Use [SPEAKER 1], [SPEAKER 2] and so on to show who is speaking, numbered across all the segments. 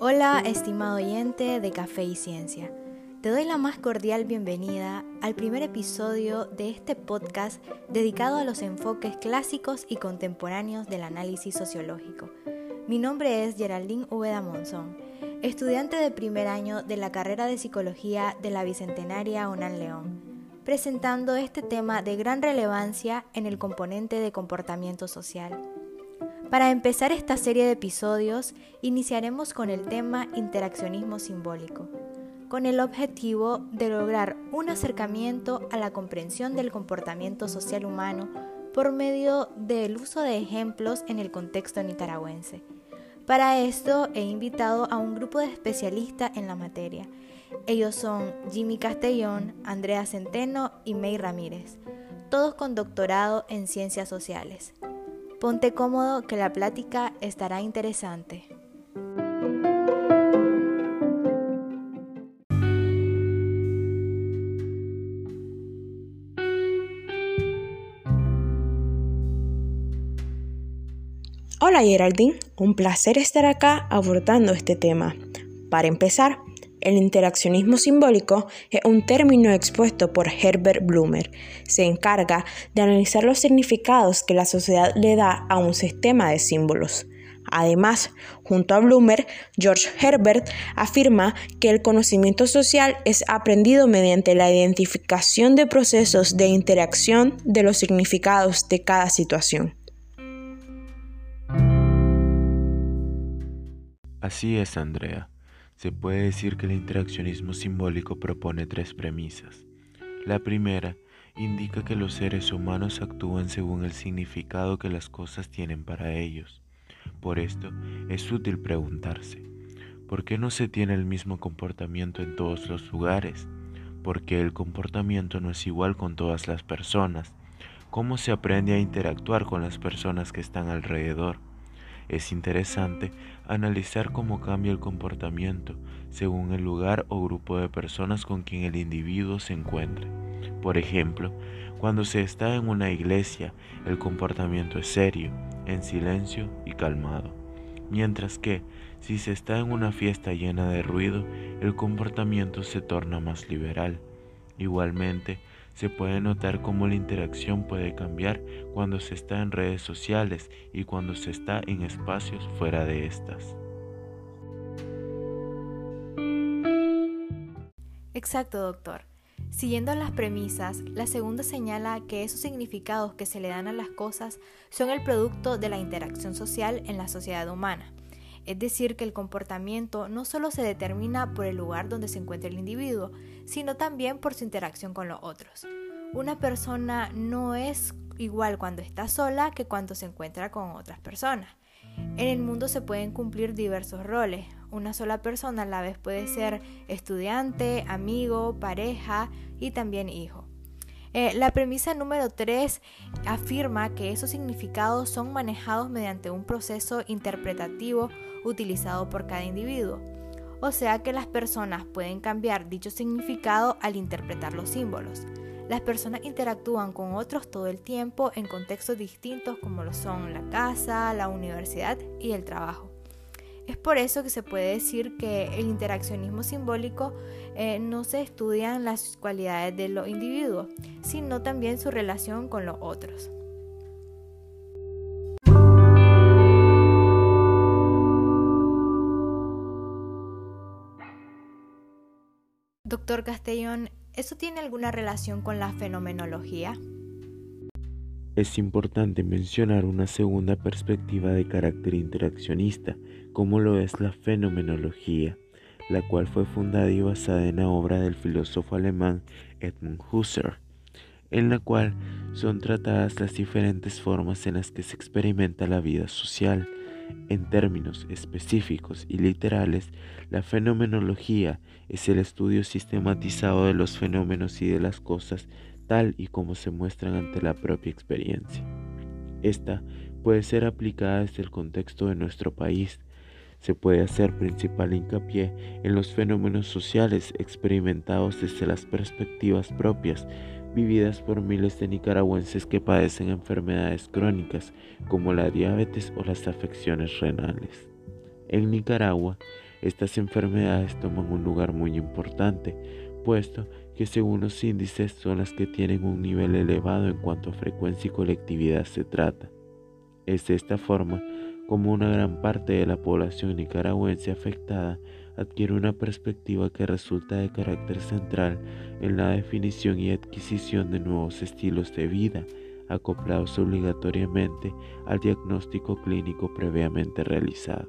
[SPEAKER 1] Hola, estimado oyente de Café y Ciencia. Te doy la más cordial bienvenida al primer episodio de este podcast dedicado a los enfoques clásicos y contemporáneos del análisis sociológico. Mi nombre es Geraldine Ubeda Monzón, estudiante de primer año de la carrera de Psicología de la Bicentenaria UNAM León, presentando este tema de gran relevancia en el componente de comportamiento social. Para empezar esta serie de episodios, iniciaremos con el tema interaccionismo simbólico con el objetivo de lograr un acercamiento a la comprensión del comportamiento social humano por medio del uso de ejemplos en el contexto nicaragüense. Para esto he invitado a un grupo de especialistas en la materia. Ellos son Jimmy Castellón, Andrea Centeno y May Ramírez, todos con doctorado en ciencias sociales. Ponte cómodo que la plática estará interesante.
[SPEAKER 2] Hola Geraldine, un placer estar acá abordando este tema. Para empezar, el interaccionismo simbólico es un término expuesto por Herbert Blumer. Se encarga de analizar los significados que la sociedad le da a un sistema de símbolos. Además, junto a Blumer, George Herbert afirma que el conocimiento social es aprendido mediante la identificación de procesos de interacción de los significados de cada situación.
[SPEAKER 3] Así es, Andrea. Se puede decir que el interaccionismo simbólico propone tres premisas. La primera indica que los seres humanos actúan según el significado que las cosas tienen para ellos. Por esto, es útil preguntarse, ¿por qué no se tiene el mismo comportamiento en todos los lugares? ¿Por qué el comportamiento no es igual con todas las personas? ¿Cómo se aprende a interactuar con las personas que están alrededor? Es interesante analizar cómo cambia el comportamiento según el lugar o grupo de personas con quien el individuo se encuentre. Por ejemplo, cuando se está en una iglesia, el comportamiento es serio, en silencio y calmado. Mientras que, si se está en una fiesta llena de ruido, el comportamiento se torna más liberal. Igualmente, se puede notar cómo la interacción puede cambiar cuando se está en redes sociales y cuando se está en espacios fuera de estas.
[SPEAKER 1] Exacto, doctor. Siguiendo las premisas, la segunda señala que esos significados que se le dan a las cosas son el producto de la interacción social en la sociedad humana. Es decir, que el comportamiento no solo se determina por el lugar donde se encuentra el individuo, sino también por su interacción con los otros. Una persona no es igual cuando está sola que cuando se encuentra con otras personas. En el mundo se pueden cumplir diversos roles. Una sola persona a la vez puede ser estudiante, amigo, pareja y también hijo. Eh, la premisa número 3 afirma que esos significados son manejados mediante un proceso interpretativo utilizado por cada individuo. O sea que las personas pueden cambiar dicho significado al interpretar los símbolos. Las personas interactúan con otros todo el tiempo en contextos distintos como lo son la casa, la universidad y el trabajo. Es por eso que se puede decir que el interaccionismo simbólico eh, no se estudian las cualidades de los individuos, sino también su relación con los otros. Doctor Castellón, ¿eso tiene alguna relación con la fenomenología?
[SPEAKER 3] Es importante mencionar una segunda perspectiva de carácter interaccionista, como lo es la fenomenología, la cual fue fundada y basada en la obra del filósofo alemán Edmund Husserl, en la cual son tratadas las diferentes formas en las que se experimenta la vida social, en términos específicos y literales, la fenomenología es el estudio sistematizado de los fenómenos y de las cosas tal y como se muestran ante la propia experiencia. Esta puede ser aplicada desde el contexto de nuestro país. Se puede hacer principal hincapié en los fenómenos sociales experimentados desde las perspectivas propias, vividas por miles de nicaragüenses que padecen enfermedades crónicas como la diabetes o las afecciones renales. En Nicaragua, estas enfermedades toman un lugar muy importante, puesto que según los índices son las que tienen un nivel elevado en cuanto a frecuencia y colectividad se trata. Es de esta forma como una gran parte de la población nicaragüense afectada adquiere una perspectiva que resulta de carácter central en la definición y adquisición de nuevos estilos de vida, acoplados obligatoriamente al diagnóstico clínico previamente realizado.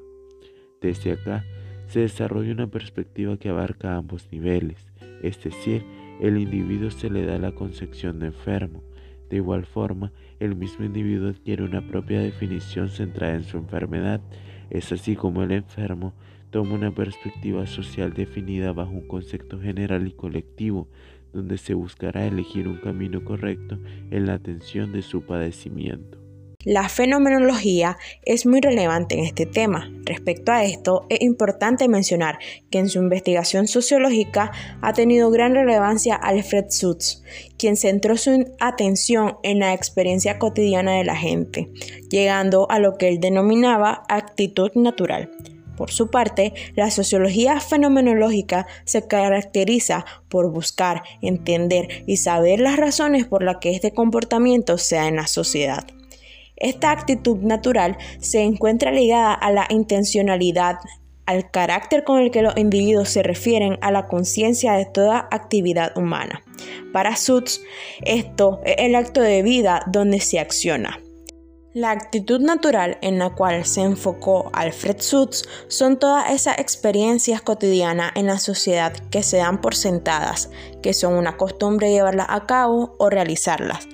[SPEAKER 3] Desde acá se desarrolla una perspectiva que abarca ambos niveles, es decir, el individuo se le da la concepción de enfermo. De igual forma, el mismo individuo adquiere una propia definición centrada en su enfermedad. Es así como el enfermo toma una perspectiva social definida bajo un concepto general y colectivo, donde se buscará elegir un camino correcto en la atención de su padecimiento.
[SPEAKER 2] La fenomenología es muy relevante en este tema. Respecto a esto, es importante mencionar que en su investigación sociológica ha tenido gran relevancia Alfred Sutz, quien centró su atención en la experiencia cotidiana de la gente, llegando a lo que él denominaba actitud natural. Por su parte, la sociología fenomenológica se caracteriza por buscar, entender y saber las razones por las que este comportamiento sea en la sociedad. Esta actitud natural se encuentra ligada a la intencionalidad, al carácter con el que los individuos se refieren a la conciencia de toda actividad humana. Para Sutz, esto es el acto de vida donde se acciona. La actitud natural en la cual se enfocó Alfred Sutz son todas esas experiencias cotidianas en la sociedad que se dan por sentadas, que son una costumbre llevarlas a cabo o realizarlas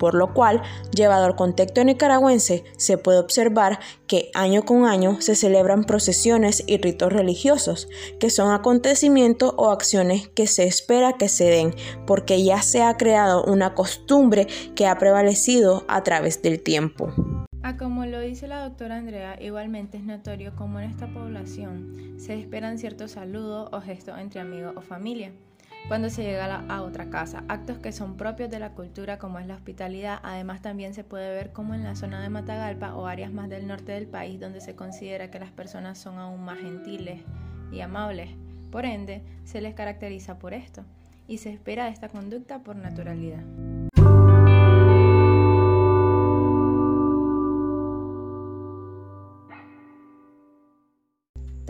[SPEAKER 2] por lo cual, llevado al contexto nicaragüense, se puede observar que año con año se celebran procesiones y ritos religiosos, que son acontecimientos o acciones que se espera que se den, porque ya se ha creado una costumbre que ha prevalecido a través del tiempo.
[SPEAKER 4] A como lo dice la doctora Andrea, igualmente es notorio cómo en esta población se esperan ciertos saludos o gestos entre amigos o familia cuando se llega a, otra casa. Actos que son propios de la cultura como es la hospitalidad. Además también se puede ver como en la zona de Matagalpa o áreas más del norte del país donde se considera que las personas son aún más gentiles y amables. Por ende, se les caracteriza por esto y se espera esta conducta por naturalidad.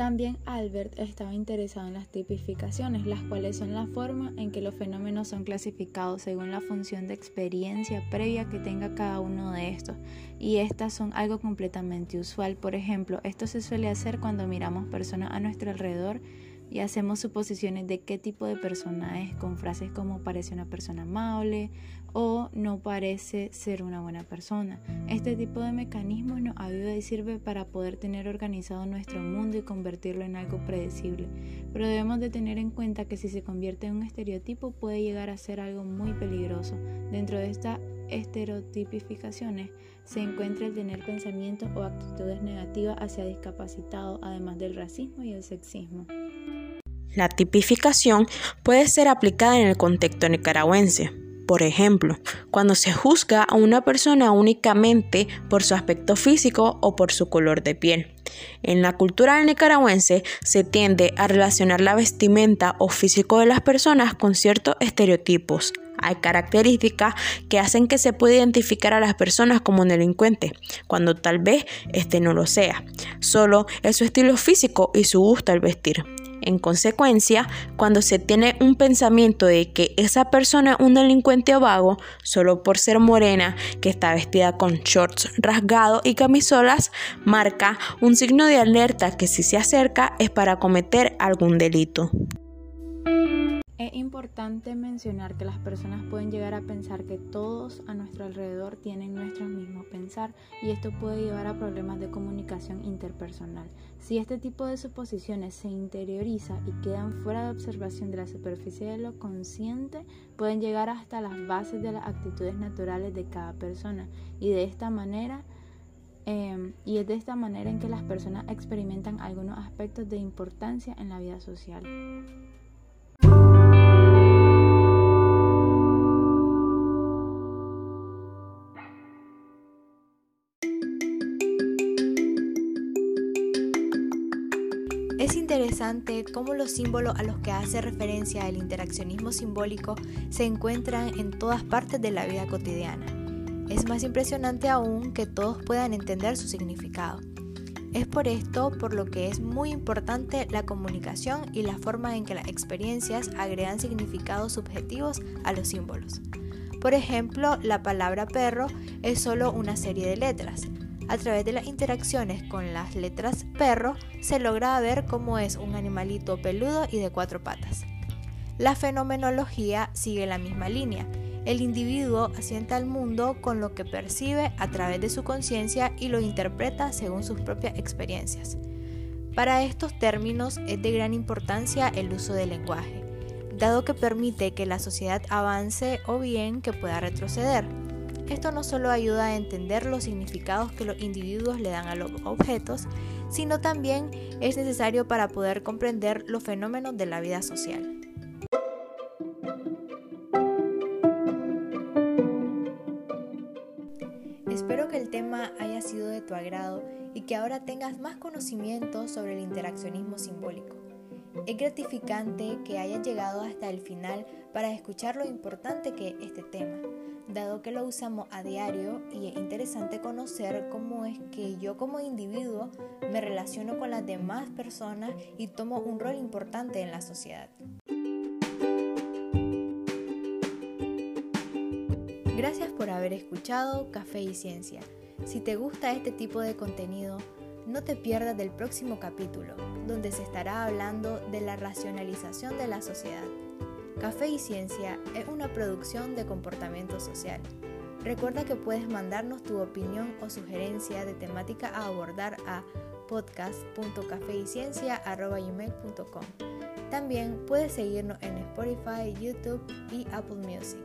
[SPEAKER 4] También Albert estaba interesado en las tipificaciones, las cuales son la forma en que los fenómenos son clasificados según la función de experiencia previa que tenga cada uno de estos. Y estas son algo completamente usual. Por ejemplo, esto se suele hacer cuando miramos personas a nuestro alrededor y hacemos suposiciones de qué tipo de persona es, con frases como parece una persona amable o no parece ser una buena persona. Este tipo de mecanismos nos ayuda y sirve para poder tener organizado nuestro mundo y convertirlo en algo predecible. Pero debemos de tener en cuenta que si se convierte en un estereotipo puede llegar a ser algo muy peligroso. Dentro de estas estereotipificaciones se encuentra el tener pensamientos o actitudes negativas hacia discapacitados, además del racismo y el sexismo.
[SPEAKER 2] La tipificación puede ser aplicada en el contexto nicaragüense. Por ejemplo, cuando se juzga a una persona únicamente por su aspecto físico o por su color de piel. En la cultura nicaragüense se tiende a relacionar la vestimenta o físico de las personas con ciertos estereotipos. Hay características que hacen que se pueda identificar a las personas como un delincuente, cuando tal vez este no lo sea. Solo es su estilo físico y su gusto al vestir. En consecuencia, cuando se tiene un pensamiento de que esa persona es un delincuente o vago, solo por ser morena, que está vestida con shorts rasgados y camisolas, marca un signo de alerta que si se acerca es para cometer algún delito.
[SPEAKER 4] Es importante mencionar que las personas pueden llegar a pensar que todos a nuestro alrededor tienen nuestro mismo pensar y esto puede llevar a problemas de comunicación interpersonal. Si este tipo de suposiciones se interioriza y quedan fuera de observación de la superficie de lo consciente, pueden llegar hasta las bases de las actitudes naturales de cada persona y de esta manera em, y es de esta manera en que las personas experimentan algunos aspectos de importancia en la vida social.
[SPEAKER 1] Interesante cómo los símbolos a los que hace referencia el interaccionismo simbólico se encuentran en todas partes de la vida cotidiana. Es más impresionante aún que todos puedan entender su significado. Es por esto por lo que es muy importante la comunicación y la forma en que las experiencias agregan significados subjetivos a los símbolos. Por ejemplo, la palabra perro es solo una serie de letras. A través de las interacciones con las letras perro se logra ver cómo es un animalito peludo y de cuatro patas. La fenomenología sigue la misma línea el individuo asienta al mundo con lo que percibe a través de su conciencia y lo interpreta según sus propias experiencias. Para estos términos es de gran importancia el uso del lenguaje, dado que permite que la sociedad avance o bien que pueda retroceder. Esto no solo ayuda a entender los significados que los individuos le dan a los objetos, sino también es necesario para poder comprender los fenómenos de la vida social. Espero que el tema haya sido de tu agrado y que ahora tengas más conocimiento sobre el interaccionismo simbólico. Es gratificante que hayas llegado hasta el final para escuchar lo importante que es este tema, dado que lo usamos a diario y es interesante conocer cómo es que yo como individuo me relaciono con las demás personas y tomo un rol importante en la sociedad. Gracias por haber escuchado Café y Ciencia. Si te gusta este tipo de contenido, no te pierdas del próximo capítulo, donde se estará hablando de la racionalización de la sociedad. Café y Ciencia es una producción de comportamiento social. Recuerda que puedes mandarnos tu opinión o sugerencia de temática a abordar a podcast.cafeyciencia.com. También puedes seguirnos en Spotify, YouTube y Apple Music.